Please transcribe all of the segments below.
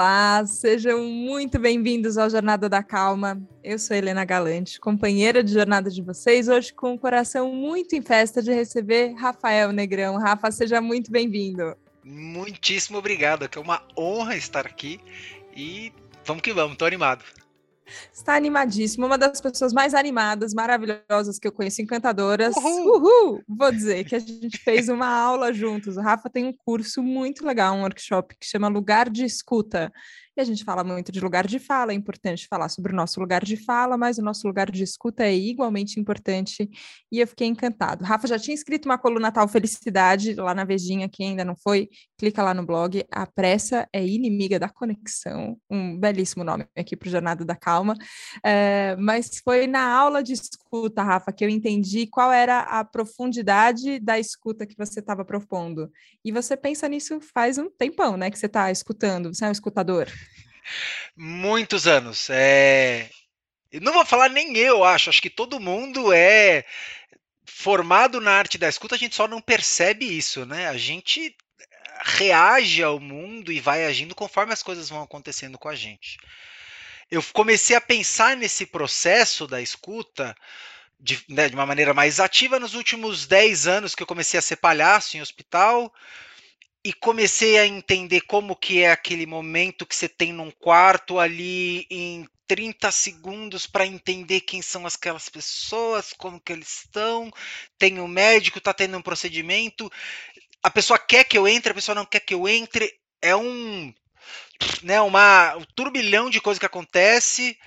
Olá, sejam muito bem-vindos ao Jornada da Calma. Eu sou Helena Galante, companheira de jornada de vocês, hoje com o coração muito em festa de receber Rafael Negrão. Rafa, seja muito bem-vindo. Muitíssimo obrigado, é uma honra estar aqui e vamos que vamos, estou animado. Está animadíssimo, uma das pessoas mais animadas, maravilhosas que eu conheço, encantadoras. Uhul! Uhul! Vou dizer que a gente fez uma aula juntos. O Rafa tem um curso muito legal, um workshop que chama Lugar de Escuta. E a gente fala muito de lugar de fala, é importante falar sobre o nosso lugar de fala, mas o nosso lugar de escuta é igualmente importante. E eu fiquei encantado. Rafa já tinha escrito uma coluna tal Felicidade lá na Vejinha, quem ainda não foi, clica lá no blog. A pressa é inimiga da conexão. Um belíssimo nome aqui para o Jornada da Calma. É, mas foi na aula de escuta, Rafa, que eu entendi qual era a profundidade da escuta que você estava propondo. E você pensa nisso faz um tempão, né? Que você está escutando, você é um escutador. Muitos anos. É... Não vou falar nem eu, acho. Acho que todo mundo é formado na arte da escuta, a gente só não percebe isso, né? A gente reage ao mundo e vai agindo conforme as coisas vão acontecendo com a gente. Eu comecei a pensar nesse processo da escuta de, né, de uma maneira mais ativa nos últimos 10 anos que eu comecei a ser palhaço em hospital e comecei a entender como que é aquele momento que você tem num quarto ali em 30 segundos para entender quem são aquelas pessoas, como que eles estão. Tem o um médico, está tendo um procedimento. A pessoa quer que eu entre, a pessoa não quer que eu entre. É um, né, uma, um turbilhão de coisas que acontece.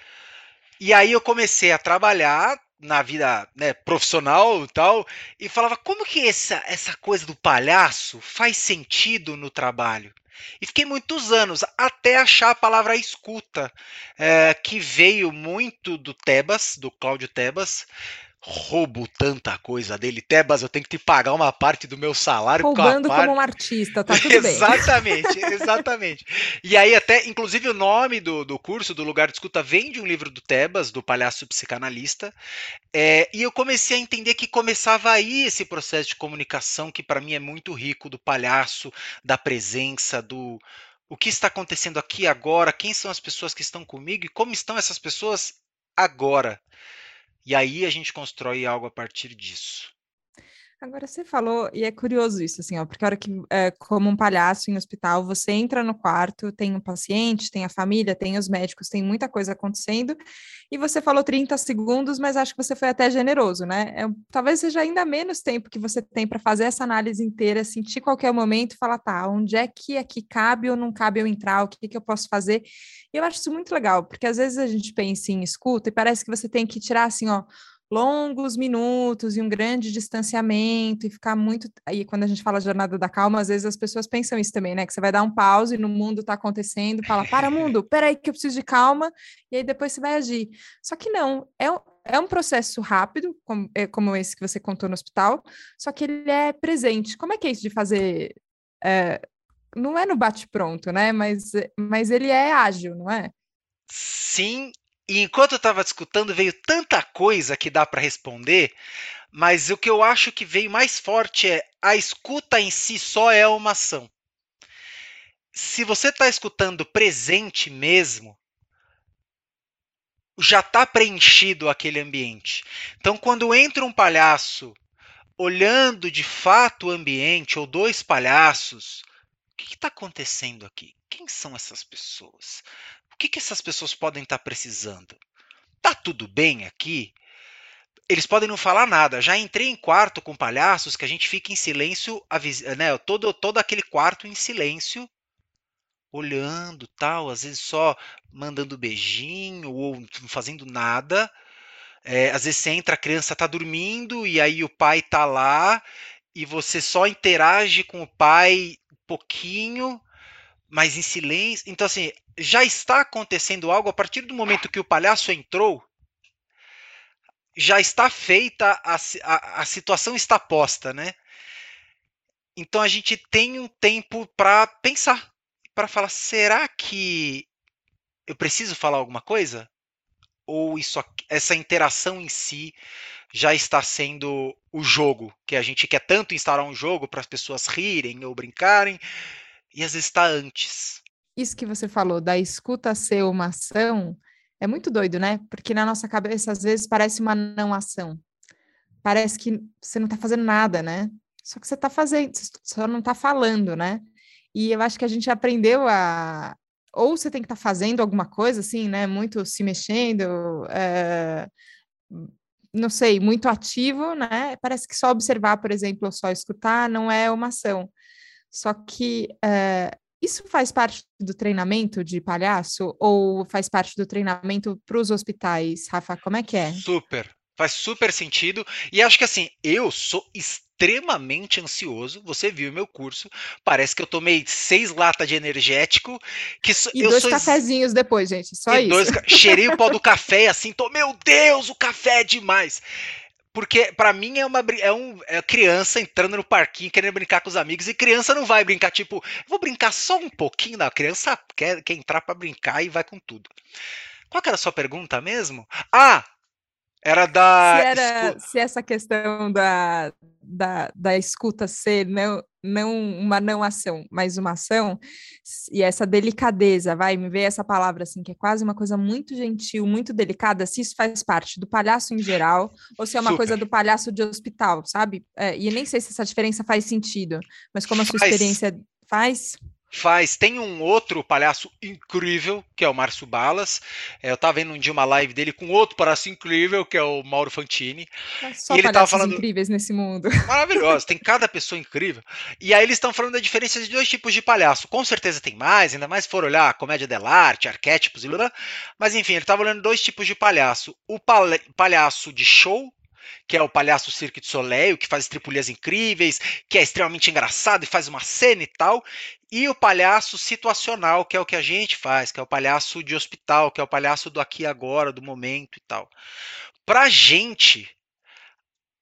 E aí eu comecei a trabalhar na vida né, profissional e tal, e falava como que essa, essa coisa do palhaço faz sentido no trabalho. E fiquei muitos anos até achar a palavra escuta, é, que veio muito do Tebas, do Cláudio Tebas, roubo tanta coisa dele. Tebas, eu tenho que te pagar uma parte do meu salário. Roubando parte... como um artista, tá tudo bem. exatamente, exatamente. E aí até, inclusive o nome do, do curso, do Lugar de Escuta, vem de um livro do Tebas, do palhaço psicanalista. É, e eu comecei a entender que começava aí esse processo de comunicação que para mim é muito rico, do palhaço, da presença, do... O que está acontecendo aqui agora? Quem são as pessoas que estão comigo e como estão essas pessoas agora? E aí a gente constrói algo a partir disso. Agora você falou, e é curioso isso, assim, ó, porque a hora que, é, como um palhaço em hospital, você entra no quarto, tem um paciente, tem a família, tem os médicos, tem muita coisa acontecendo, e você falou 30 segundos, mas acho que você foi até generoso, né? É, talvez seja ainda menos tempo que você tem para fazer essa análise inteira, sentir qualquer momento e falar, tá, onde é que aqui cabe ou não cabe eu entrar, o que, que eu posso fazer? E eu acho isso muito legal, porque às vezes a gente pensa em escuta e parece que você tem que tirar assim, ó, longos minutos e um grande distanciamento e ficar muito. Aí, quando a gente fala jornada da calma, às vezes as pessoas pensam isso também, né? Que você vai dar um pause no mundo está acontecendo, fala, para mundo, peraí que eu preciso de calma, e aí depois você vai agir. Só que não, é, é um processo rápido, como, é, como esse que você contou no hospital, só que ele é presente. Como é que é isso de fazer. É, não é no bate-pronto, né? Mas, mas ele é ágil, não é? Sim e enquanto eu estava escutando, veio tanta coisa que dá para responder, mas o que eu acho que veio mais forte é a escuta em si só é uma ação. Se você está escutando presente mesmo, já está preenchido aquele ambiente. Então, quando entra um palhaço olhando de fato o ambiente, ou dois palhaços, o que está acontecendo aqui? Quem são essas pessoas? O que, que essas pessoas podem estar tá precisando? Tá tudo bem aqui? Eles podem não falar nada. Já entrei em quarto com palhaços que a gente fica em silêncio, né, todo, todo aquele quarto em silêncio, olhando, tal, às vezes só mandando beijinho ou fazendo nada. É, às vezes você entra, a criança está dormindo e aí o pai está lá e você só interage com o pai um pouquinho mas em silêncio. Então, assim, já está acontecendo algo a partir do momento que o palhaço entrou. Já está feita, a, a, a situação está posta, né? Então a gente tem um tempo para pensar, para falar: será que eu preciso falar alguma coisa? Ou isso, essa interação em si já está sendo o jogo, que a gente quer tanto instaurar um jogo para as pessoas rirem ou brincarem, e às vezes está antes. isso que você falou, da escuta ser uma ação, é muito doido, né? Porque na nossa cabeça, às vezes, parece uma não ação. Parece que você não está fazendo nada, né? Só que você está fazendo, só não está falando, né? E eu acho que a gente aprendeu a. Ou você tem que estar tá fazendo alguma coisa, assim, né? Muito se mexendo, é... não sei, muito ativo, né? Parece que só observar, por exemplo, ou só escutar não é uma ação. Só que é... isso faz parte do treinamento de palhaço ou faz parte do treinamento para os hospitais, Rafa? Como é que é? Super, Faz super sentido. E acho que assim, eu sou extremamente ansioso. Você viu meu curso. Parece que eu tomei seis latas de energético. Que so, e dois sou... cafezinhos depois, gente. Só e isso. Dois... Cheirei o pó do café assim, tô, meu Deus, o café é demais. Porque para mim é uma é um é criança entrando no parquinho querendo brincar com os amigos e criança não vai brincar tipo, vou brincar só um pouquinho, não, a criança quer, quer entrar para brincar e vai com tudo. Qual que era a sua pergunta mesmo? Ah, era da. Se, era, se essa questão da, da, da escuta ser não, não uma não ação, mas uma ação, e essa delicadeza, vai, me ver essa palavra assim, que é quase uma coisa muito gentil, muito delicada, se isso faz parte do palhaço em geral, ou se é uma Super. coisa do palhaço de hospital, sabe? É, e nem sei se essa diferença faz sentido, mas como a sua experiência faz faz. Tem um outro palhaço incrível, que é o Márcio Balas. É, eu tava vendo um dia uma live dele com outro palhaço incrível, que é o Mauro Fantini. É só e ele tava falando incríveis nesse mundo. Maravilhoso, tem cada pessoa incrível. E aí eles estão falando da diferença de dois tipos de palhaço. Com certeza tem mais, ainda mais se for olhar comédia dell'arte, arquétipos e blá, mas enfim, ele tava olhando dois tipos de palhaço. O palhaço de show, que é o palhaço Cirque de Soleil, que faz estripulias incríveis, que é extremamente engraçado e faz uma cena e tal, e o palhaço situacional, que é o que a gente faz, que é o palhaço de hospital, que é o palhaço do aqui e agora, do momento e tal. Pra gente,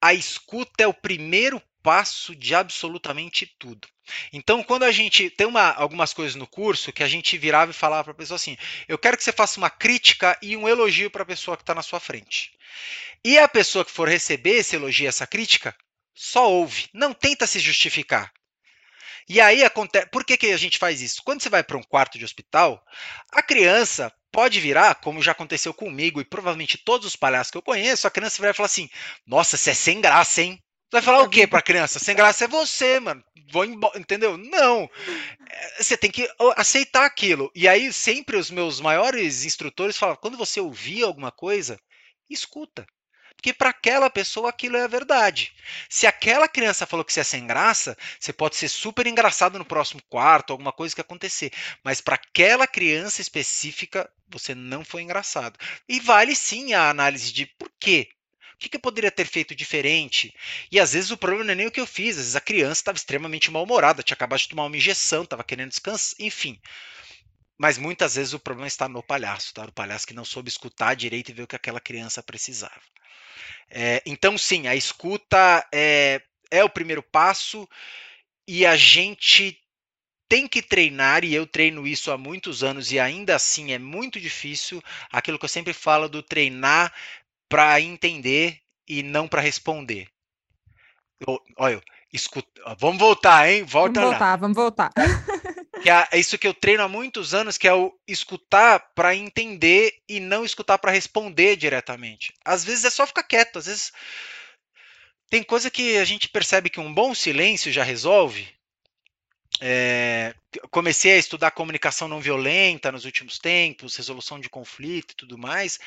a escuta é o primeiro passo de absolutamente tudo. Então, quando a gente tem uma, algumas coisas no curso que a gente virava e falava para a pessoa assim: eu quero que você faça uma crítica e um elogio para a pessoa que está na sua frente. E a pessoa que for receber esse elogio, essa crítica, só ouve, não tenta se justificar. E aí acontece. Por que, que a gente faz isso? Quando você vai para um quarto de hospital, a criança pode virar, como já aconteceu comigo e provavelmente todos os palhaços que eu conheço, a criança vai falar assim: Nossa, você é sem graça, hein? Vai falar o quê para a criança? Sem graça é você, mano. Vou embora, entendeu? Não. É, você tem que aceitar aquilo. E aí sempre os meus maiores instrutores falam: quando você ouvir alguma coisa, escuta. Porque para aquela pessoa aquilo é a verdade. Se aquela criança falou que você é sem graça, você pode ser super engraçado no próximo quarto, alguma coisa que acontecer. Mas para aquela criança específica, você não foi engraçado. E vale sim a análise de por quê que, que eu poderia ter feito diferente? E às vezes o problema não é nem o que eu fiz, às vezes a criança estava extremamente mal-humorada, tinha acabado de tomar uma injeção, estava querendo descansar, enfim. Mas muitas vezes o problema está no palhaço, tá? Palhaço que não soube escutar direito e ver o que aquela criança precisava. É, então, sim, a escuta é, é o primeiro passo e a gente tem que treinar, e eu treino isso há muitos anos e ainda assim é muito difícil, aquilo que eu sempre falo do treinar para entender e não para responder. olha, escuta, vamos voltar, hein? Volta vamos voltar, lá. vamos voltar. Que é, é isso que eu treino há muitos anos, que é o escutar para entender e não escutar para responder diretamente. Às vezes é só ficar quieto, às vezes tem coisa que a gente percebe que um bom silêncio já resolve. É, comecei a estudar comunicação não violenta nos últimos tempos, resolução de conflito e tudo mais,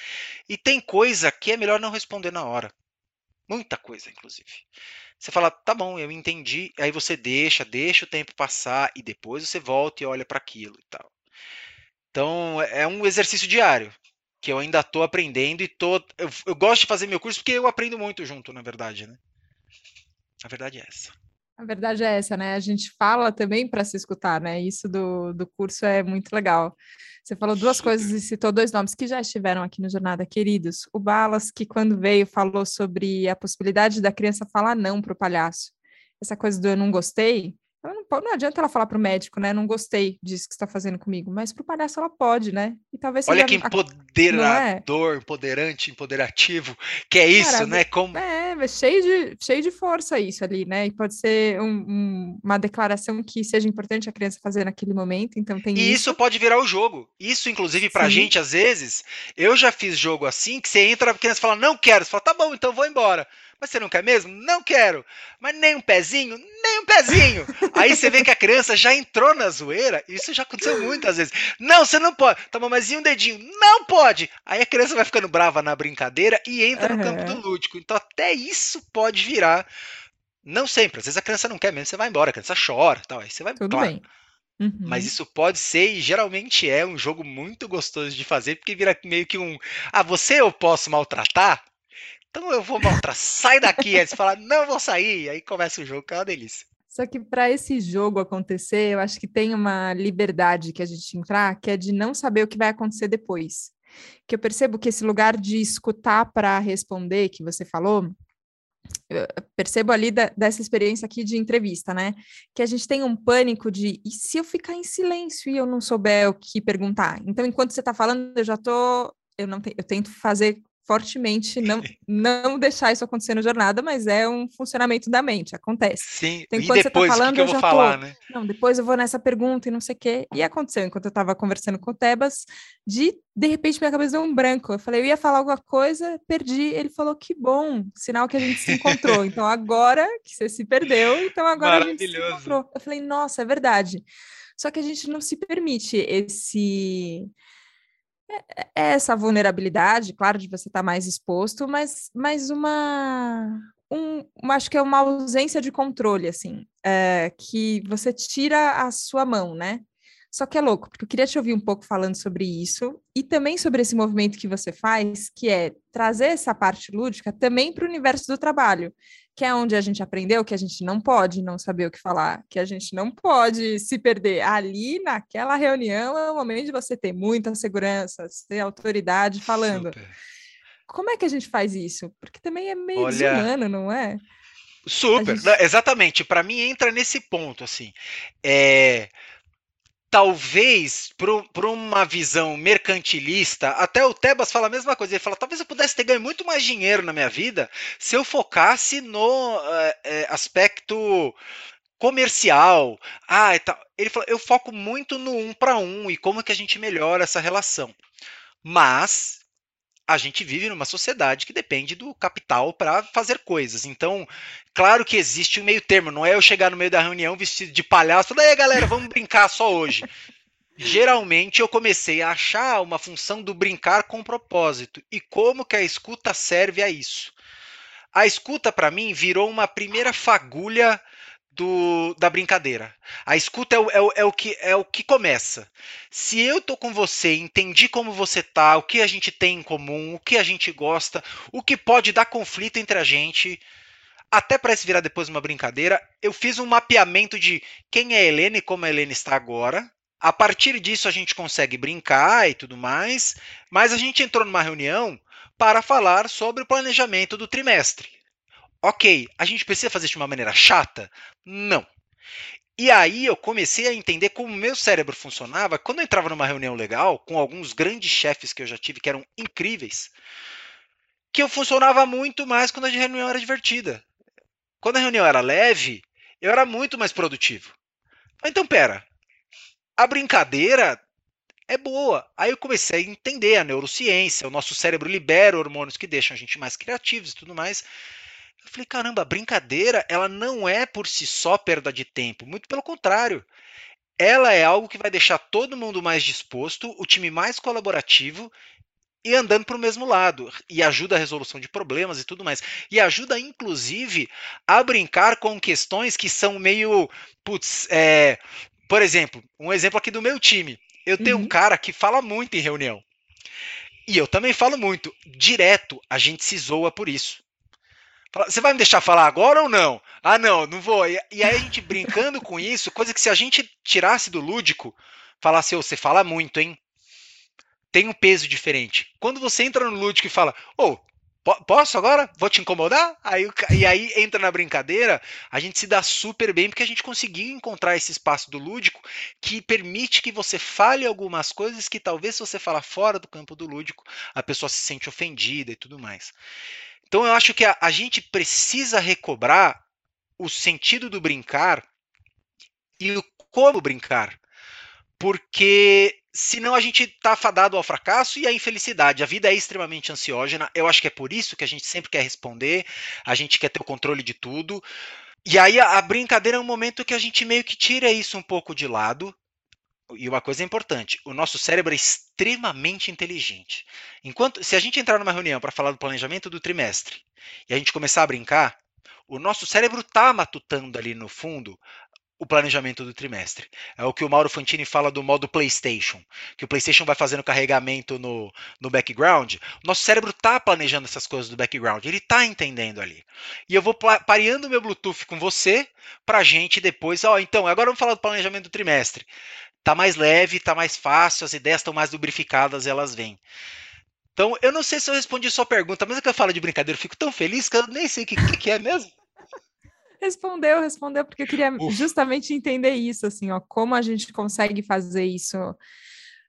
e tem coisa que é melhor não responder na hora. Muita coisa, inclusive. Você fala, tá bom, eu entendi, aí você deixa, deixa o tempo passar e depois você volta e olha para aquilo e tal. Então, é um exercício diário que eu ainda estou aprendendo e tô, eu, eu gosto de fazer meu curso porque eu aprendo muito junto, na verdade, né? A verdade é essa. A verdade é essa, né? A gente fala também para se escutar, né? Isso do, do curso é muito legal. Você falou duas coisas e citou dois nomes que já estiveram aqui no Jornada Queridos. O Balas, que quando veio falou sobre a possibilidade da criança falar não para o palhaço. Essa coisa do eu não gostei, ela não não, não adianta ela falar para o médico, né? Não gostei disso que está fazendo comigo, mas para o palhaço ela pode, né? E talvez Olha que empoderador, é? empoderante, empoderativo, que é isso, Cara, né? Como... É, é cheio de, cheio de força isso ali, né? E pode ser um, um, uma declaração que seja importante a criança fazer naquele momento, então tem E isso, isso pode virar o jogo. Isso, inclusive, pra Sim. gente, às vezes, eu já fiz jogo assim, que você entra, a criança fala, não quero, você fala, tá bom, então vou embora. Mas você não quer mesmo? Não quero. Mas nem um pezinho? Nem um pezinho. Aí você vê que a criança já entrou na zoeira. Isso já aconteceu muitas vezes. Não, você não pode. Mas e um dedinho? Não pode. Aí a criança vai ficando brava na brincadeira e entra uhum. no campo do lúdico. Então até isso pode virar. Não sempre. Às vezes a criança não quer mesmo, você vai embora, a criança chora, tal. Aí você vai. Tudo claro. bem. Uhum. Mas isso pode ser e geralmente é um jogo muito gostoso de fazer, porque vira meio que um. Ah, você eu posso maltratar? Então eu vou maltratar, sai daqui. Aí você fala, não vou sair. Aí começa o jogo, que é uma delícia. Só que para esse jogo acontecer, eu acho que tem uma liberdade que a gente entrar, que é de não saber o que vai acontecer depois. Que eu percebo que esse lugar de escutar para responder que você falou, eu percebo ali da, dessa experiência aqui de entrevista, né? Que a gente tem um pânico de e se eu ficar em silêncio e eu não souber o que perguntar? Então, enquanto você está falando, eu já tô. Eu não te, eu tento fazer fortemente não, não deixar isso acontecer na jornada, mas é um funcionamento da mente, acontece. Sim, então, e depois, você tá falando, que, que eu, eu vou falar, tô, né? Não, depois eu vou nessa pergunta e não sei o quê. E aconteceu, enquanto eu estava conversando com o Tebas, de, de repente, minha cabeça deu um branco. Eu falei, eu ia falar alguma coisa, perdi. Ele falou, que bom, sinal que a gente se encontrou. então, agora que você se perdeu, então agora a gente se encontrou. Eu falei, nossa, é verdade. Só que a gente não se permite esse é, é essa vulnerabilidade, claro, de você estar tá mais exposto, mas, mas uma, um, acho que é uma ausência de controle, assim, é, que você tira a sua mão, né? Só que é louco, porque eu queria te ouvir um pouco falando sobre isso e também sobre esse movimento que você faz, que é trazer essa parte lúdica também para o universo do trabalho, que é onde a gente aprendeu que a gente não pode não saber o que falar, que a gente não pode se perder. Ali, naquela reunião, é o momento de você ter muita segurança, ter autoridade falando. Super. Como é que a gente faz isso? Porque também é meio Olha... desumano, não é? Super, gente... exatamente. Para mim entra nesse ponto assim. É talvez para uma visão mercantilista, até o Tebas fala a mesma coisa. Ele fala: talvez eu pudesse ter ganho muito mais dinheiro na minha vida se eu focasse no é, aspecto comercial. Ah, ele fala: eu foco muito no um para um e como que a gente melhora essa relação. Mas a gente vive numa sociedade que depende do capital para fazer coisas. Então, claro que existe um meio termo, não é eu chegar no meio da reunião vestido de palhaço e falar, aí galera, vamos brincar só hoje. Geralmente eu comecei a achar uma função do brincar com propósito e como que a escuta serve a isso. A escuta para mim virou uma primeira fagulha do, da brincadeira. A escuta é o, é, o, é o, que, é o que começa. Se eu tô com você, entendi como você tá, o que a gente tem em comum, o que a gente gosta, o que pode dar conflito entre a gente, até para se virar depois uma brincadeira, eu fiz um mapeamento de quem é a Helena e como a Helena está agora. A partir disso a gente consegue brincar e tudo mais, mas a gente entrou numa reunião para falar sobre o planejamento do trimestre. Ok, a gente precisa fazer isso de uma maneira chata? Não. E aí eu comecei a entender como o meu cérebro funcionava quando eu entrava numa reunião legal com alguns grandes chefes que eu já tive que eram incríveis, que eu funcionava muito mais quando a reunião era divertida. Quando a reunião era leve, eu era muito mais produtivo. Então, pera, a brincadeira é boa. Aí eu comecei a entender a neurociência, o nosso cérebro libera hormônios que deixam a gente mais criativos e tudo mais. Eu falei, caramba, a brincadeira, ela não é por si só perda de tempo, muito pelo contrário. Ela é algo que vai deixar todo mundo mais disposto, o time mais colaborativo e andando para o mesmo lado. E ajuda a resolução de problemas e tudo mais. E ajuda, inclusive, a brincar com questões que são meio. Putz, é, por exemplo, um exemplo aqui do meu time. Eu tenho uhum. um cara que fala muito em reunião. E eu também falo muito. Direto, a gente se zoa por isso. Você vai me deixar falar agora ou não? Ah, não, não vou. E, e aí a gente brincando com isso, coisa que se a gente tirasse do lúdico, falasse, oh, você fala muito, hein? Tem um peso diferente. Quando você entra no lúdico e fala, oh, Posso agora? Vou te incomodar? Aí, e aí entra na brincadeira, a gente se dá super bem porque a gente conseguiu encontrar esse espaço do lúdico que permite que você fale algumas coisas que talvez se você falar fora do campo do lúdico, a pessoa se sente ofendida e tudo mais. Então eu acho que a, a gente precisa recobrar o sentido do brincar e o como brincar. Porque senão a gente está fadado ao fracasso e à infelicidade. A vida é extremamente ansiógena. Eu acho que é por isso que a gente sempre quer responder, a gente quer ter o controle de tudo. E aí a, a brincadeira é um momento que a gente meio que tira isso um pouco de lado. E uma coisa importante, o nosso cérebro é extremamente inteligente. Enquanto se a gente entrar numa reunião para falar do planejamento do trimestre e a gente começar a brincar, o nosso cérebro está matutando ali no fundo o planejamento do trimestre. É o que o Mauro Fantini fala do modo PlayStation, que o PlayStation vai fazendo carregamento no, no background. Nosso cérebro está planejando essas coisas do background, ele está entendendo ali. E eu vou pareando meu Bluetooth com você para gente depois. Ó, então, agora vamos falar do planejamento do trimestre. Tá mais leve, tá mais fácil, as ideias estão mais lubrificadas, elas vêm. Então, eu não sei se eu respondi sua pergunta, mas é que eu falo de brincadeira, eu fico tão feliz que eu nem sei o que, que é mesmo. Respondeu, respondeu, porque eu queria justamente entender isso, assim, ó, como a gente consegue fazer isso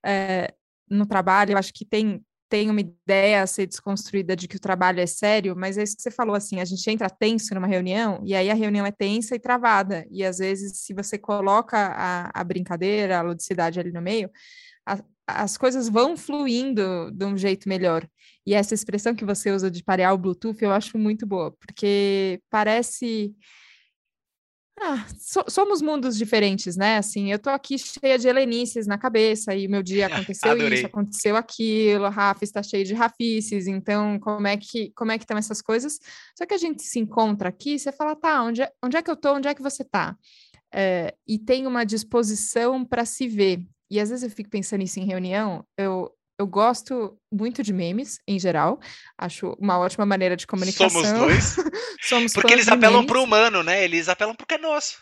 é, no trabalho. Eu acho que tem, tem uma ideia a ser desconstruída de que o trabalho é sério, mas é isso que você falou, assim, a gente entra tenso numa reunião, e aí a reunião é tensa e travada, e às vezes, se você coloca a, a brincadeira, a ludicidade ali no meio, a, as coisas vão fluindo de um jeito melhor. E essa expressão que você usa de parear o Bluetooth, eu acho muito boa, porque parece ah, so, somos mundos diferentes, né? Assim, eu tô aqui cheia de helenices na cabeça e meu dia aconteceu isso, aconteceu aquilo, Rafa está cheio de rafices, então como é que como é que estão essas coisas? Só que a gente se encontra aqui, você fala, tá, onde é, onde é que eu tô? Onde é que você tá? É, e tem uma disposição para se ver. E às vezes eu fico pensando isso em reunião, eu eu gosto muito de memes, em geral. Acho uma ótima maneira de comunicação. Somos dois. Somos Porque eles apelam para o humano, né? Eles apelam porque é nosso.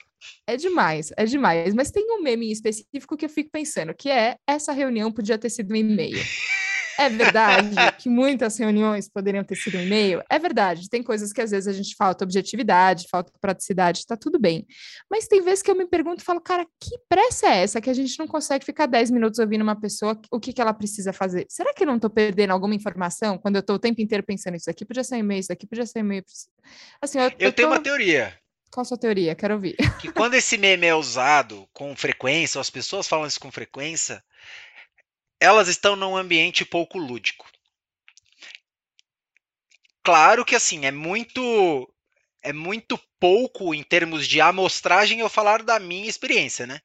É demais, é demais. Mas tem um meme específico que eu fico pensando, que é essa reunião podia ter sido um e-mail. É verdade que muitas reuniões poderiam ter sido um e-mail? É verdade. Tem coisas que às vezes a gente falta objetividade, falta praticidade, está tudo bem. Mas tem vezes que eu me pergunto e falo, cara, que pressa é essa que a gente não consegue ficar 10 minutos ouvindo uma pessoa o que, que ela precisa fazer? Será que eu não estou perdendo alguma informação quando eu estou o tempo inteiro pensando isso aqui podia ser e-mail, isso aqui podia ser e-mail? Assim, eu, eu, eu tenho tô... uma teoria. Qual a sua teoria? Quero ouvir. Que quando esse meme é usado com frequência, ou as pessoas falam isso com frequência, elas estão num ambiente pouco lúdico. Claro que assim, é muito é muito pouco em termos de amostragem eu falar da minha experiência, né?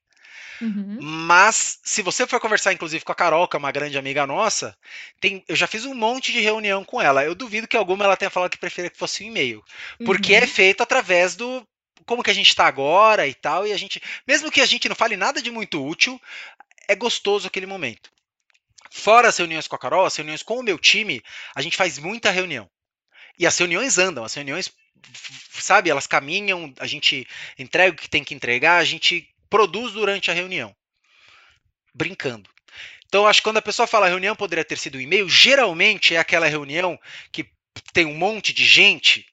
Uhum. Mas, se você for conversar, inclusive, com a Carol, que é uma grande amiga nossa, tem, eu já fiz um monte de reunião com ela. Eu duvido que alguma ela tenha falado que preferia que fosse um e-mail. Porque é uhum. é feito através do. Como que a gente está agora e tal. E a gente. Mesmo que a gente não fale nada de muito útil, é gostoso aquele momento. Fora as reuniões com a Carol, as reuniões com o meu time, a gente faz muita reunião. E as reuniões andam, as reuniões, sabe, elas caminham, a gente entrega o que tem que entregar, a gente produz durante a reunião. Brincando. Então, acho que quando a pessoa fala a reunião poderia ter sido um e-mail, geralmente é aquela reunião que tem um monte de gente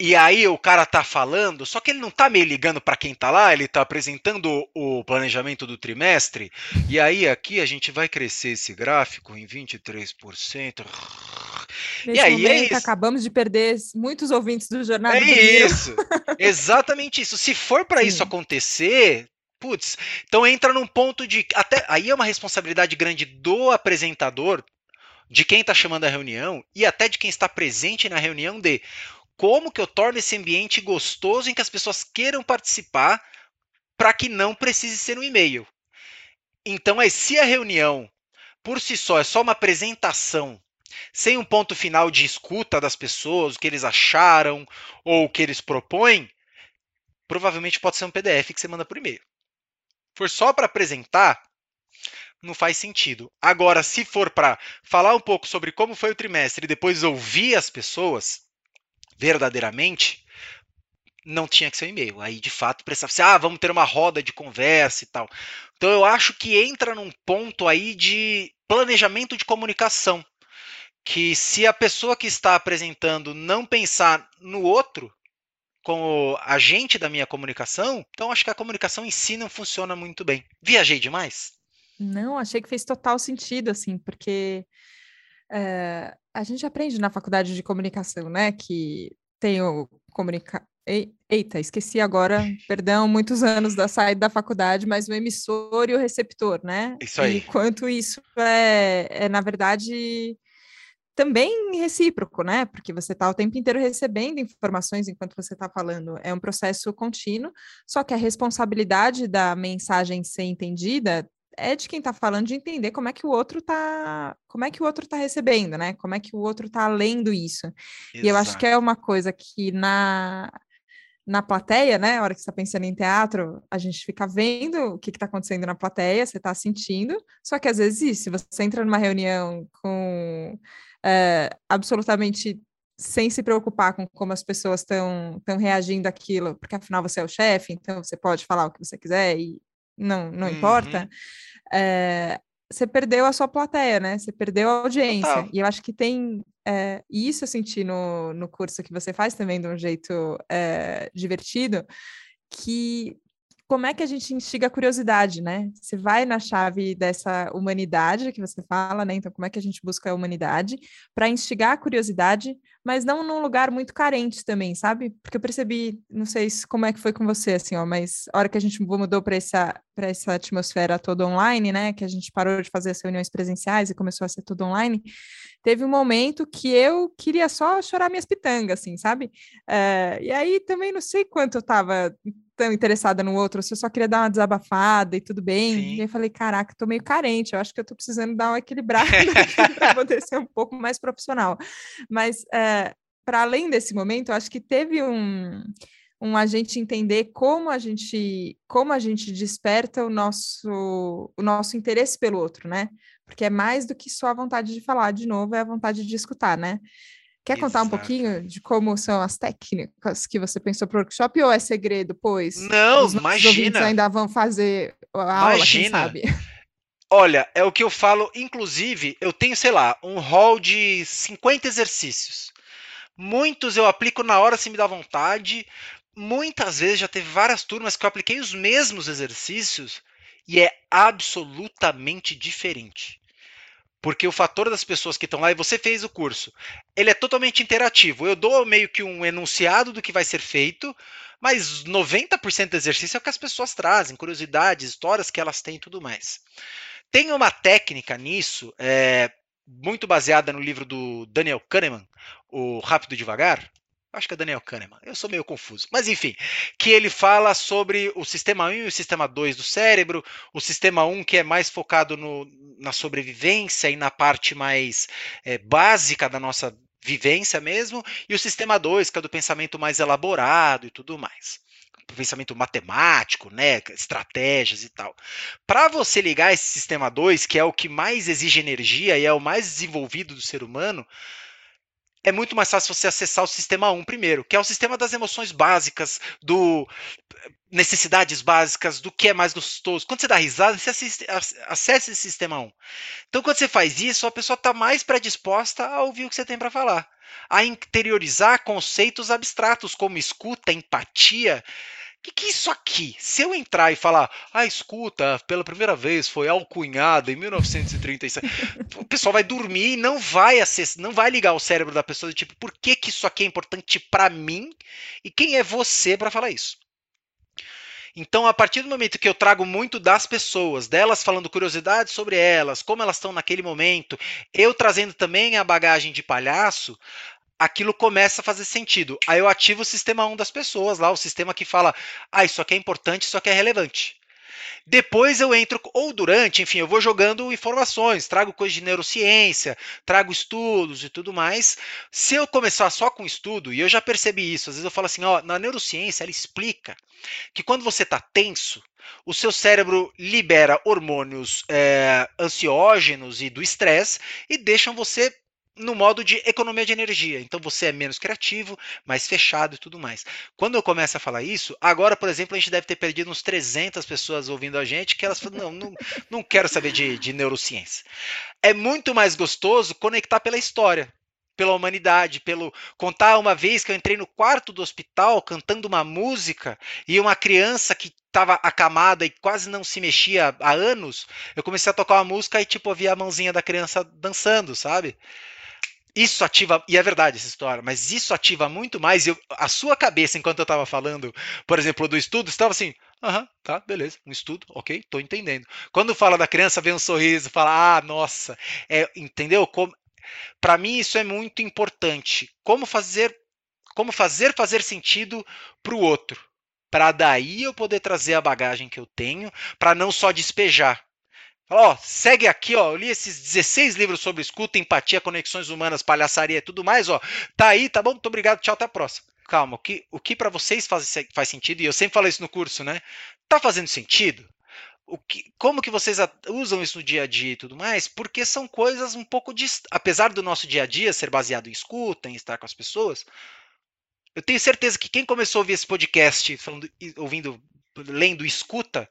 e aí o cara tá falando, só que ele não tá meio ligando para quem tá lá, ele tá apresentando o planejamento do trimestre. E aí aqui a gente vai crescer esse gráfico em 23%. Nesse e aí é momento, é isso. acabamos de perder muitos ouvintes do jornal. É isso. Exatamente isso. Se for para isso acontecer, putz, então entra num ponto de até aí é uma responsabilidade grande do apresentador, de quem está chamando a reunião e até de quem está presente na reunião de como que eu torno esse ambiente gostoso em que as pessoas queiram participar para que não precise ser um e-mail. Então, é, se a reunião por si só é só uma apresentação, sem um ponto final de escuta das pessoas, o que eles acharam ou o que eles propõem, provavelmente pode ser um PDF que você manda por e-mail. For só para apresentar, não faz sentido. Agora, se for para falar um pouco sobre como foi o trimestre e depois ouvir as pessoas, verdadeiramente, não tinha que ser um e-mail. Aí, de fato, precisava ser, ah, vamos ter uma roda de conversa e tal. Então, eu acho que entra num ponto aí de planejamento de comunicação, que se a pessoa que está apresentando não pensar no outro como agente da minha comunicação, então acho que a comunicação em si não funciona muito bem. Viajei demais? Não, achei que fez total sentido, assim, porque é, a gente aprende na faculdade de comunicação, né, que tem o comunica... Eita, esqueci agora, perdão, muitos anos da saída da faculdade, mas o emissor e o receptor, né? Isso aí. E quanto isso é, é na verdade, também recíproco, né? Porque você está o tempo inteiro recebendo informações enquanto você está falando. É um processo contínuo, só que a responsabilidade da mensagem ser entendida é de quem está falando de entender como é que o outro está, como é que o outro está recebendo, né? Como é que o outro está lendo isso. Exato. E eu acho que é uma coisa que na na plateia, né? A hora que você está pensando em teatro, a gente fica vendo o que está acontecendo na plateia, você está sentindo. Só que às vezes, se você entra numa reunião com é, absolutamente sem se preocupar com como as pessoas estão reagindo àquilo, porque afinal você é o chefe, então você pode falar o que você quiser e não, não uhum. importa. É, você perdeu a sua plateia, né? Você perdeu a audiência. Total. E eu acho que tem é, isso eu senti no, no curso que você faz também de um jeito é, divertido, que como é que a gente instiga a curiosidade, né? Você vai na chave dessa humanidade que você fala, né? Então, como é que a gente busca a humanidade para instigar a curiosidade, mas não num lugar muito carente também, sabe? Porque eu percebi, não sei como é que foi com você, assim, ó, mas a hora que a gente mudou para essa, essa atmosfera toda online, né? Que a gente parou de fazer as reuniões presenciais e começou a ser tudo online, teve um momento que eu queria só chorar minhas pitangas, assim, sabe? É, e aí também não sei quanto eu estava tão interessada no outro, se eu só queria dar uma desabafada e tudo bem. Sim. E eu falei, caraca, tô meio carente, eu acho que eu tô precisando dar uma equilibrada para poder ser um pouco mais profissional. Mas é, para além desse momento, eu acho que teve um um a gente entender como a gente como a gente desperta o nosso o nosso interesse pelo outro, né? Porque é mais do que só a vontade de falar de novo, é a vontade de escutar, né? Quer Exato. contar um pouquinho de como são as técnicas que você pensou para o workshop ou é segredo, pois? Não, os imagina. ainda vão fazer a aula, imagina. sabe? Olha, é o que eu falo, inclusive, eu tenho, sei lá, um hall de 50 exercícios. Muitos eu aplico na hora se me dá vontade. Muitas vezes já teve várias turmas que eu apliquei os mesmos exercícios e é absolutamente diferente. Porque o fator das pessoas que estão lá, e você fez o curso, ele é totalmente interativo. Eu dou meio que um enunciado do que vai ser feito, mas 90% do exercício é o que as pessoas trazem, curiosidades, histórias que elas têm e tudo mais. Tem uma técnica nisso, é, muito baseada no livro do Daniel Kahneman, O Rápido e Devagar, Acho que é Daniel Kahneman. Eu sou meio confuso. Mas enfim, que ele fala sobre o sistema 1 e o sistema 2 do cérebro. O sistema 1 que é mais focado no, na sobrevivência e na parte mais é, básica da nossa vivência mesmo. E o sistema 2 que é do pensamento mais elaborado e tudo mais. pensamento matemático, né, estratégias e tal. Para você ligar esse sistema 2, que é o que mais exige energia e é o mais desenvolvido do ser humano, é muito mais fácil você acessar o sistema 1 primeiro, que é o sistema das emoções básicas, do necessidades básicas, do que é mais gostoso. Quando você dá risada, você acessa esse sistema 1. Então, quando você faz isso, a pessoa está mais predisposta a ouvir o que você tem para falar, a interiorizar conceitos abstratos como escuta, empatia, que, que é isso aqui? Se eu entrar e falar, ah, escuta, pela primeira vez foi alcunhada em 1937, o pessoal vai dormir e não vai acessar, não vai ligar o cérebro da pessoa, tipo, por que, que isso aqui é importante para mim e quem é você para falar isso? Então, a partir do momento que eu trago muito das pessoas, delas falando curiosidades sobre elas, como elas estão naquele momento, eu trazendo também a bagagem de palhaço, aquilo começa a fazer sentido. Aí eu ativo o sistema 1 das pessoas lá, o sistema que fala: ah, isso aqui é importante, isso aqui é relevante. Depois eu entro, ou durante, enfim, eu vou jogando informações, trago coisas de neurociência, trago estudos e tudo mais. Se eu começar só com estudo, e eu já percebi isso, às vezes eu falo assim, ó, na neurociência ela explica que quando você está tenso, o seu cérebro libera hormônios é, ansiógenos e do estresse e deixam você no modo de economia de energia. Então você é menos criativo, mais fechado e tudo mais. Quando eu começo a falar isso, agora, por exemplo, a gente deve ter perdido uns 300 pessoas ouvindo a gente que elas falam, não, não, não quero saber de, de neurociência. É muito mais gostoso conectar pela história pela humanidade, pelo contar uma vez que eu entrei no quarto do hospital cantando uma música e uma criança que estava acamada e quase não se mexia há anos, eu comecei a tocar uma música e tipo ouvia a mãozinha da criança dançando, sabe? Isso ativa, e é verdade essa história, mas isso ativa muito mais. Eu, a sua cabeça, enquanto eu estava falando, por exemplo, do estudo, estava assim: aham, tá, beleza, um estudo, ok, tô entendendo. Quando fala da criança, vem um sorriso, fala: ah, nossa, é, entendeu? Como, para mim isso é muito importante. Como fazer como fazer fazer sentido para o outro, para daí eu poder trazer a bagagem que eu tenho, para não só despejar. Ó, segue aqui, ó, eu li esses 16 livros sobre escuta, empatia, conexões humanas, palhaçaria e tudo mais, ó. Tá aí, tá bom? Muito obrigado, tchau, até a próxima. Calma, o que, o que para vocês faz, faz sentido, e eu sempre falo isso no curso, né? Tá fazendo sentido? que, como que vocês usam isso no dia a dia e tudo mais, porque são coisas um pouco. Apesar do nosso dia a dia ser baseado em escuta, em estar com as pessoas, eu tenho certeza que quem começou a ouvir esse podcast falando, ouvindo, lendo escuta,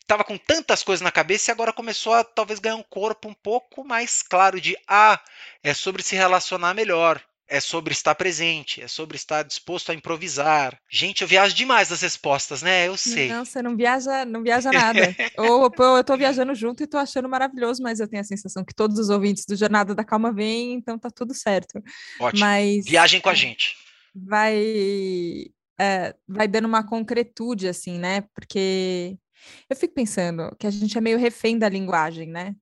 estava com tantas coisas na cabeça e agora começou a talvez ganhar um corpo um pouco mais claro de ah, é sobre se relacionar melhor, é sobre estar presente, é sobre estar disposto a improvisar. Gente, eu viajo demais nas respostas, né? Eu sei. Não, você não viaja, não viaja nada. ou, eu tô viajando junto e tô achando maravilhoso, mas eu tenho a sensação que todos os ouvintes do Jornada da Calma vêm, então tá tudo certo. Ótimo. Mas, Viagem com a gente. Vai, é, vai dando uma concretude, assim, né? Porque eu fico pensando que a gente é meio refém da linguagem, né?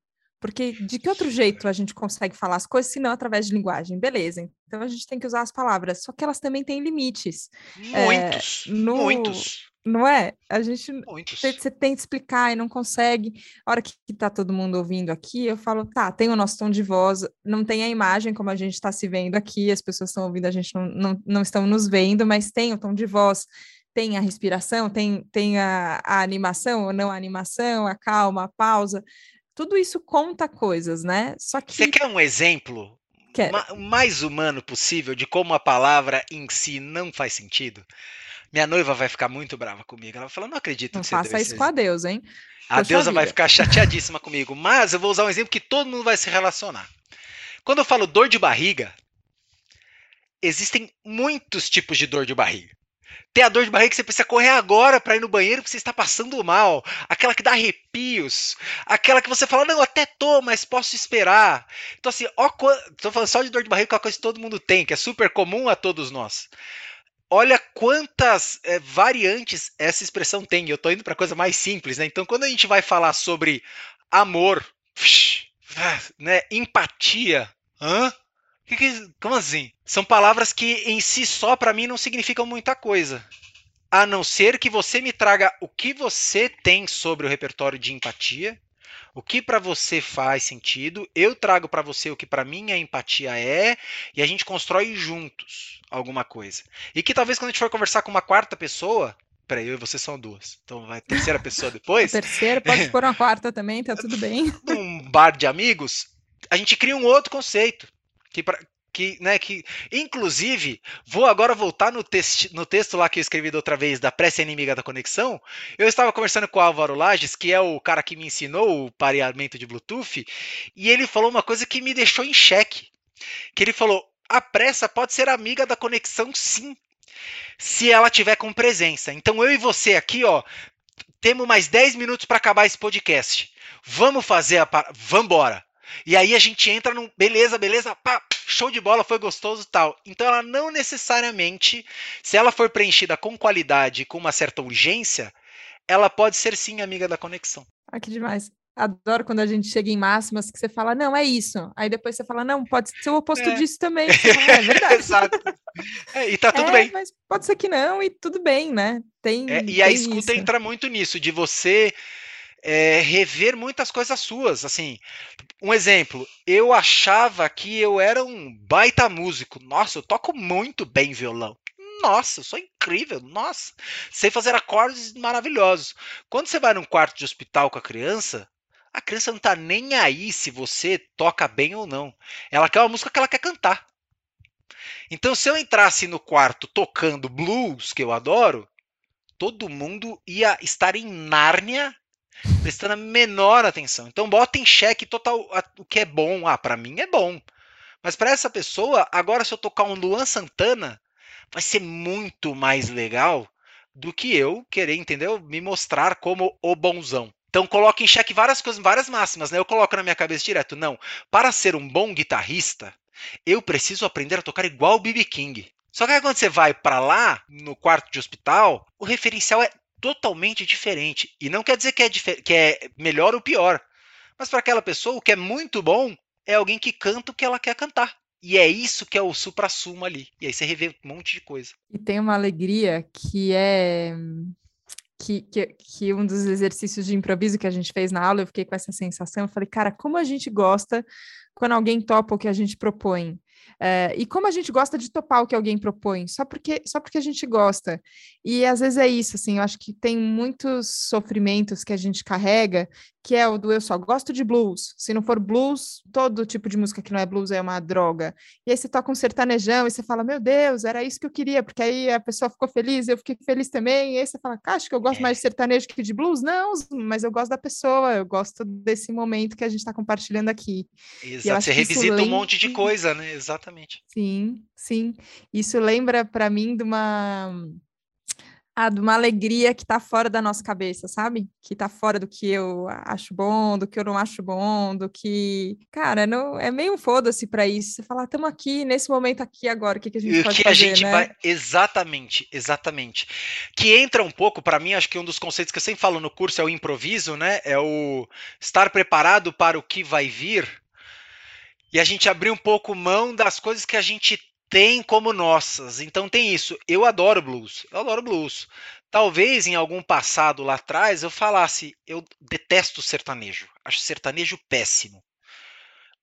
Porque de que outro jeito a gente consegue falar as coisas se não através de linguagem? Beleza, então a gente tem que usar as palavras, só que elas também têm limites. Muitos, é, no, muitos. Não é? A gente muitos. Você tenta explicar e não consegue. A hora que, está todo mundo ouvindo aqui, eu falo, tá, tem o nosso tom de voz, não tem a imagem como a gente está se vendo aqui, as pessoas estão ouvindo, a gente não, não, não estão nos vendo, mas tem o tom de voz, tem a respiração, tem, tem a, a animação ou não a animação, a calma, a pausa tudo isso conta coisas, né? Só que. Você quer um exemplo ma mais humano possível de como a palavra em si não faz sentido? Minha noiva vai ficar muito brava comigo. Ela vai falar: não acredito não que você faça isso com a Deus, hein? A Poxa deusa vida. vai ficar chateadíssima comigo. Mas eu vou usar um exemplo que todo mundo vai se relacionar. Quando eu falo dor de barriga, existem muitos tipos de dor de barriga. Tem a dor de barriga que você precisa correr agora para ir no banheiro porque você está passando mal. Aquela que dá arrepios. Aquela que você fala, não, até tô, mas posso esperar. Então, assim, ó, tô falando só de dor de barriga, que é uma coisa que todo mundo tem, que é super comum a todos nós. Olha quantas é, variantes essa expressão tem. Eu tô indo para coisa mais simples, né? Então, quando a gente vai falar sobre amor, né, empatia, hã? Que que, como assim? São palavras que em si só para mim não significam muita coisa. A não ser que você me traga o que você tem sobre o repertório de empatia, o que para você faz sentido, eu trago para você o que para mim a empatia é, e a gente constrói juntos alguma coisa. E que talvez quando a gente for conversar com uma quarta pessoa, Peraí, eu e você são duas. Então vai terceira pessoa depois. terceira, pode pôr uma quarta também, tá tudo bem. Num bar de amigos, a gente cria um outro conceito que, pra, que, né, que inclusive vou agora voltar no, texto, no texto lá que eu escrevi da outra vez da prece inimiga da conexão. Eu estava conversando com o Álvaro Lages, que é o cara que me ensinou o pareamento de Bluetooth, e ele falou uma coisa que me deixou em xeque. Que ele falou: a pressa pode ser amiga da conexão, sim, se ela tiver com presença. Então eu e você aqui, ó, temos mais 10 minutos para acabar esse podcast. Vamos fazer a. Vambora! E aí a gente entra num. Beleza, beleza, pá, show de bola, foi gostoso tal. Então ela não necessariamente, se ela for preenchida com qualidade, com uma certa urgência, ela pode ser sim amiga da conexão. Ah, que demais. Adoro quando a gente chega em máximas que você fala, não, é isso. Aí depois você fala, não, pode ser o oposto é. disso também. Fala, é verdade. Exato. É, e tá tudo é, bem. Mas pode ser que não, e tudo bem, né? Tem. É, e tem a escuta isso. entra muito nisso, de você é, rever muitas coisas suas. Assim, um exemplo, eu achava que eu era um baita músico. Nossa, eu toco muito bem violão. Nossa, eu sou incrível. Nossa, sei fazer acordes maravilhosos. Quando você vai num quarto de hospital com a criança, A criança não tá nem aí se você toca bem ou não. Ela quer uma música que ela quer cantar. Então, se eu entrasse no quarto tocando blues, que eu adoro, todo mundo ia estar em Nárnia prestando a menor atenção. Então, bota em xeque total o que é bom. Ah, para mim é bom. Mas para essa pessoa, agora se eu tocar um Luan Santana, vai ser muito mais legal do que eu querer, entendeu? Me mostrar como o bonzão. Então coloca em xeque várias coisas, várias máximas, né? Eu coloco na minha cabeça direto, não. Para ser um bom guitarrista, eu preciso aprender a tocar igual o BB King. Só que quando você vai para lá, no quarto de hospital, o referencial é totalmente diferente. E não quer dizer que é, que é melhor ou pior. Mas para aquela pessoa, o que é muito bom é alguém que canta o que ela quer cantar. E é isso que é o supra-sumo ali. E aí você revê um monte de coisa. E tem uma alegria que é. Que, que, que, um dos exercícios de improviso que a gente fez na aula, eu fiquei com essa sensação. Eu falei, cara, como a gente gosta quando alguém topa o que a gente propõe. É, e como a gente gosta de topar o que alguém propõe, só porque, só porque a gente gosta. E às vezes é isso, assim, eu acho que tem muitos sofrimentos que a gente carrega, que é o do eu só gosto de blues. Se não for blues, todo tipo de música que não é blues é uma droga. E aí você toca um sertanejão e você fala, meu Deus, era isso que eu queria, porque aí a pessoa ficou feliz, eu fiquei feliz também. E aí você fala, acho que eu gosto mais de sertanejo que de blues? Não, mas eu gosto da pessoa, eu gosto desse momento que a gente está compartilhando aqui. Exato, você revisita um monte de coisa, né? Exatamente. Sim, sim. Isso lembra para mim de uma ah, de uma alegria que está fora da nossa cabeça, sabe? Que está fora do que eu acho bom, do que eu não acho bom, do que. Cara, não, é meio um foda-se para isso. Você falar, estamos aqui, nesse momento aqui agora, o que, que a gente pode que fazer, a gente né? vai. Exatamente, exatamente. Que entra um pouco, para mim, acho que um dos conceitos que eu sempre falo no curso é o improviso, né? É o estar preparado para o que vai vir. E a gente abrir um pouco mão das coisas que a gente tem como nossas. Então tem isso. Eu adoro blues. Eu adoro blues. Talvez em algum passado lá atrás eu falasse, eu detesto sertanejo. Acho sertanejo péssimo.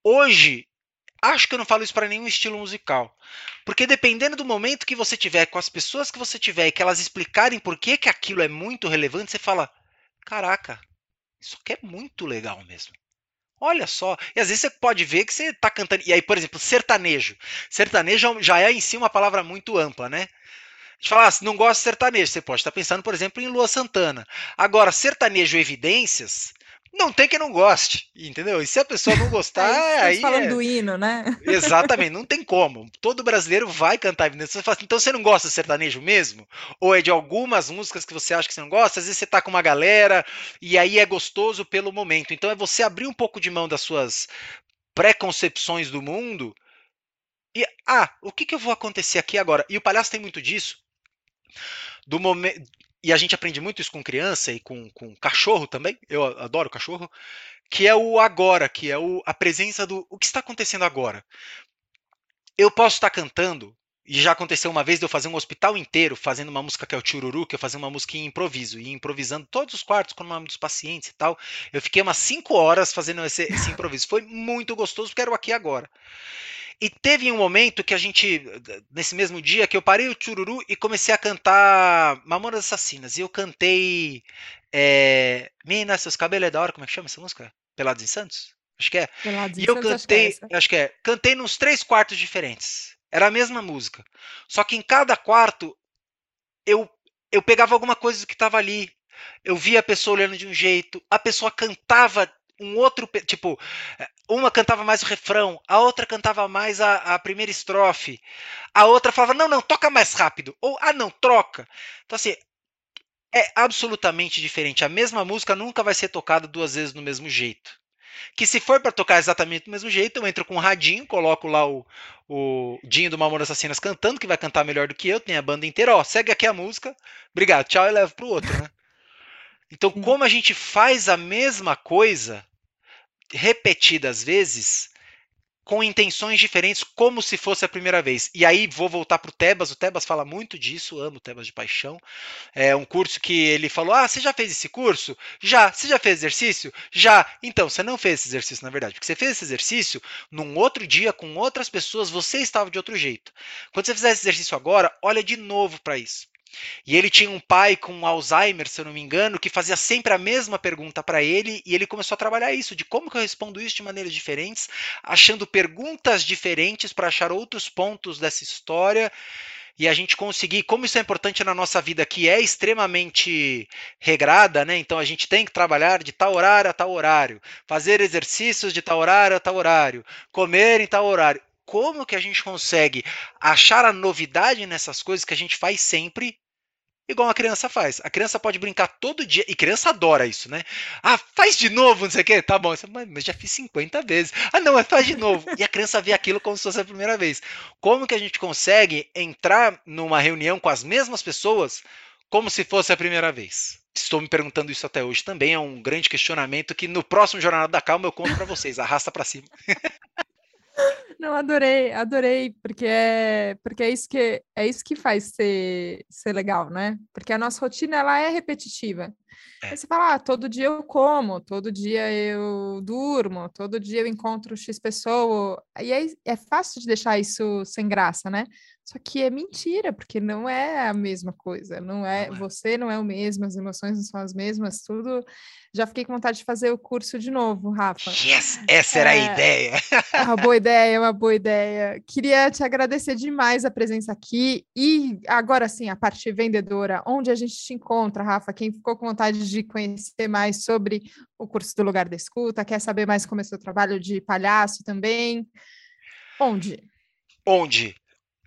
Hoje, acho que eu não falo isso para nenhum estilo musical. Porque dependendo do momento que você tiver, com as pessoas que você tiver e que elas explicarem por que, que aquilo é muito relevante, você fala: caraca, isso aqui é muito legal mesmo. Olha só. E às vezes você pode ver que você está cantando. E aí, por exemplo, sertanejo. Sertanejo já é em si uma palavra muito ampla, né? Gente fala, ah, não gosta de sertanejo, você pode estar pensando, por exemplo, em Lua Santana. Agora, sertanejo evidências, não tem quem não goste, entendeu? E se a pessoa não gostar, é, aí. falando é... do hino, né? Exatamente, não tem como. Todo brasileiro vai cantar evidências. Assim, então você não gosta de sertanejo mesmo? Ou é de algumas músicas que você acha que você não gosta? Às vezes você tá com uma galera e aí é gostoso pelo momento. Então é você abrir um pouco de mão das suas preconcepções do mundo e ah, o que, que eu vou acontecer aqui agora? E o palhaço tem muito disso. Do momento e a gente aprende muito isso com criança e com, com cachorro também, eu adoro cachorro, que é o agora, que é o, a presença do o que está acontecendo agora. Eu posso estar cantando, e já aconteceu uma vez de eu fazer um hospital inteiro fazendo uma música que é o Chururu, que eu fazia uma música em improviso, e improvisando todos os quartos com o nome dos pacientes e tal. Eu fiquei umas 5 horas fazendo esse, esse improviso. Foi muito gostoso, porque era o aqui agora. E teve um momento que a gente, nesse mesmo dia, que eu parei o chururu e comecei a cantar Mamonas Assassinas. E eu cantei é, Mina, seus cabelos é da hora, como é que chama essa música? Pelados em Santos? Acho que é. Pelados e eu Santos, cantei, acho que, é acho que é, cantei nos três quartos diferentes. Era a mesma música. Só que em cada quarto eu eu pegava alguma coisa que estava ali. Eu via a pessoa olhando de um jeito, a pessoa cantava um outro. Tipo, eh, uma cantava mais o refrão, a outra cantava mais a, a primeira estrofe, a outra falava, não, não, toca mais rápido. Ou, ah, não, troca. Então, assim, é absolutamente diferente. A mesma música nunca vai ser tocada duas vezes no mesmo jeito. Que se for para tocar exatamente do mesmo jeito, eu entro com um radinho, coloco lá o, o Dinho do Mamor Assassinas cantando, que vai cantar melhor do que eu, tem a banda inteira, ó, segue aqui a música, obrigado, tchau, e levo pro outro, né? Então, como a gente faz a mesma coisa, repetidas vezes com intenções diferentes, como se fosse a primeira vez. E aí vou voltar para o Tebas. O Tebas fala muito disso, amo o Tebas de paixão. É um curso que ele falou: Ah, você já fez esse curso? Já. Você já fez exercício? Já. Então, você não fez esse exercício, na verdade, porque você fez esse exercício num outro dia com outras pessoas, você estava de outro jeito. Quando você fizer esse exercício agora, olha de novo para isso. E ele tinha um pai com Alzheimer, se eu não me engano, que fazia sempre a mesma pergunta para ele, e ele começou a trabalhar isso, de como que eu respondo isso de maneiras diferentes, achando perguntas diferentes para achar outros pontos dessa história e a gente conseguir, como isso é importante na nossa vida, que é extremamente regrada, né? Então a gente tem que trabalhar de tal horário a tal horário, fazer exercícios de tal horário a tal horário, comer em tal horário. Como que a gente consegue achar a novidade nessas coisas que a gente faz sempre igual uma criança faz. A criança pode brincar todo dia, e criança adora isso, né? Ah, faz de novo, não sei o quê. Tá bom, mas já fiz 50 vezes. Ah, não, mas faz de novo. E a criança vê aquilo como se fosse a primeira vez. Como que a gente consegue entrar numa reunião com as mesmas pessoas como se fosse a primeira vez? Estou me perguntando isso até hoje também, é um grande questionamento que no próximo Jornal da Calma eu conto para vocês. Arrasta para cima. Não, adorei, adorei, porque é, porque é isso que é isso que faz ser, ser legal, né? Porque a nossa rotina ela é repetitiva. É. Aí você fala, ah, todo dia eu como, todo dia eu durmo, todo dia eu encontro X pessoa. E aí é fácil de deixar isso sem graça, né? Só que é mentira, porque não é a mesma coisa, não é, não é, você não é o mesmo, as emoções não são as mesmas, tudo. Já fiquei com vontade de fazer o curso de novo, Rafa. Yes, essa era é, a ideia. É uma boa ideia, é uma boa ideia. Queria te agradecer demais a presença aqui e agora sim, a parte vendedora, onde a gente te encontra, Rafa, quem ficou com vontade de conhecer mais sobre o curso do lugar da escuta, quer saber mais como é o seu trabalho de palhaço também, onde? Onde?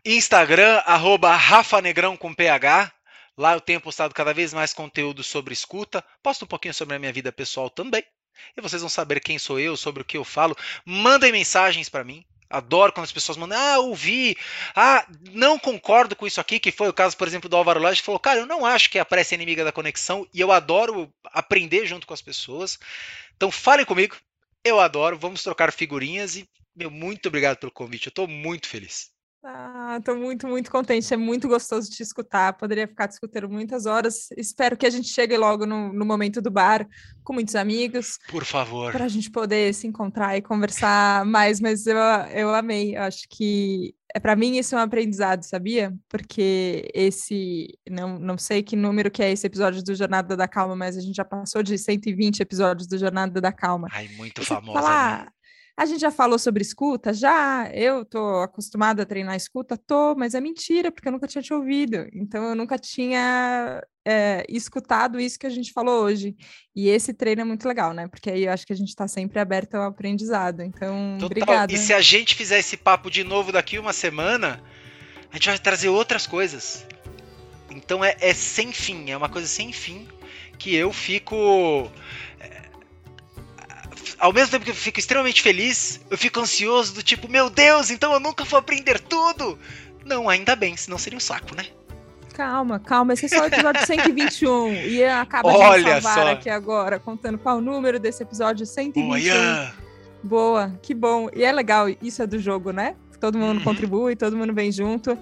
Instagram, arroba Rafa Negrão com PH. Lá eu tenho postado cada vez mais conteúdo sobre escuta. Posto um pouquinho sobre a minha vida pessoal também. E vocês vão saber quem sou eu, sobre o que eu falo. Mandem mensagens para mim. Adoro quando as pessoas mandam, ah, ouvi, ah, não concordo com isso aqui, que foi o caso, por exemplo, do Álvaro Lage, que falou, cara, eu não acho que a pressa é inimiga da conexão, e eu adoro aprender junto com as pessoas. Então falem comigo, eu adoro, vamos trocar figurinhas e, meu, muito obrigado pelo convite, eu estou muito feliz. Ah, tô muito, muito contente. É muito gostoso te escutar. Poderia ficar te escutando muitas horas. Espero que a gente chegue logo no, no momento do bar com muitos amigos. Por favor. Para a gente poder se encontrar e conversar mais. Mas eu, eu amei. Acho que é para mim isso é um aprendizado, sabia? Porque esse não, não sei que número que é esse episódio do Jornada da Calma, mas a gente já passou de 120 episódios do Jornada da Calma. Ai, muito famosa. Falar, né? A gente já falou sobre escuta? Já. Eu tô acostumada a treinar escuta? Tô, mas é mentira, porque eu nunca tinha te ouvido. Então, eu nunca tinha é, escutado isso que a gente falou hoje. E esse treino é muito legal, né? Porque aí eu acho que a gente está sempre aberto ao aprendizado. Então, Total. obrigada. E se a gente fizer esse papo de novo daqui uma semana, a gente vai trazer outras coisas. Então, é, é sem fim, é uma coisa sem fim que eu fico ao mesmo tempo que eu fico extremamente feliz, eu fico ansioso do tipo, meu Deus, então eu nunca vou aprender tudo. Não, ainda bem, senão seria um saco, né? Calma, calma, esse é só o episódio 121 e acaba Olha de salvar só. aqui agora, contando qual o número desse episódio 121. Olha. Boa, que bom. E é legal, isso é do jogo, né? Todo mundo uhum. contribui, todo mundo vem junto.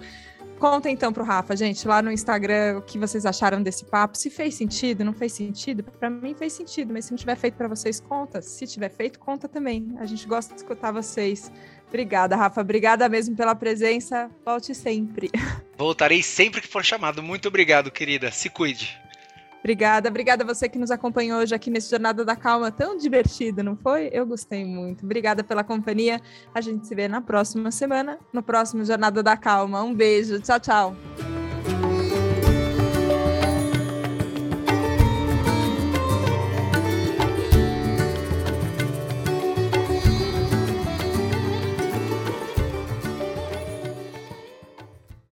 Conta então pro Rafa, gente, lá no Instagram, o que vocês acharam desse papo. Se fez sentido, não fez sentido? Para mim fez sentido, mas se não tiver feito para vocês, conta. Se tiver feito, conta também. A gente gosta de escutar vocês. Obrigada, Rafa. Obrigada mesmo pela presença. Volte sempre. Voltarei sempre que for chamado. Muito obrigado, querida. Se cuide. Obrigada, obrigada a você que nos acompanhou hoje aqui nesse Jornada da Calma, tão divertido, não foi? Eu gostei muito. Obrigada pela companhia. A gente se vê na próxima semana, no próximo Jornada da Calma. Um beijo, tchau, tchau.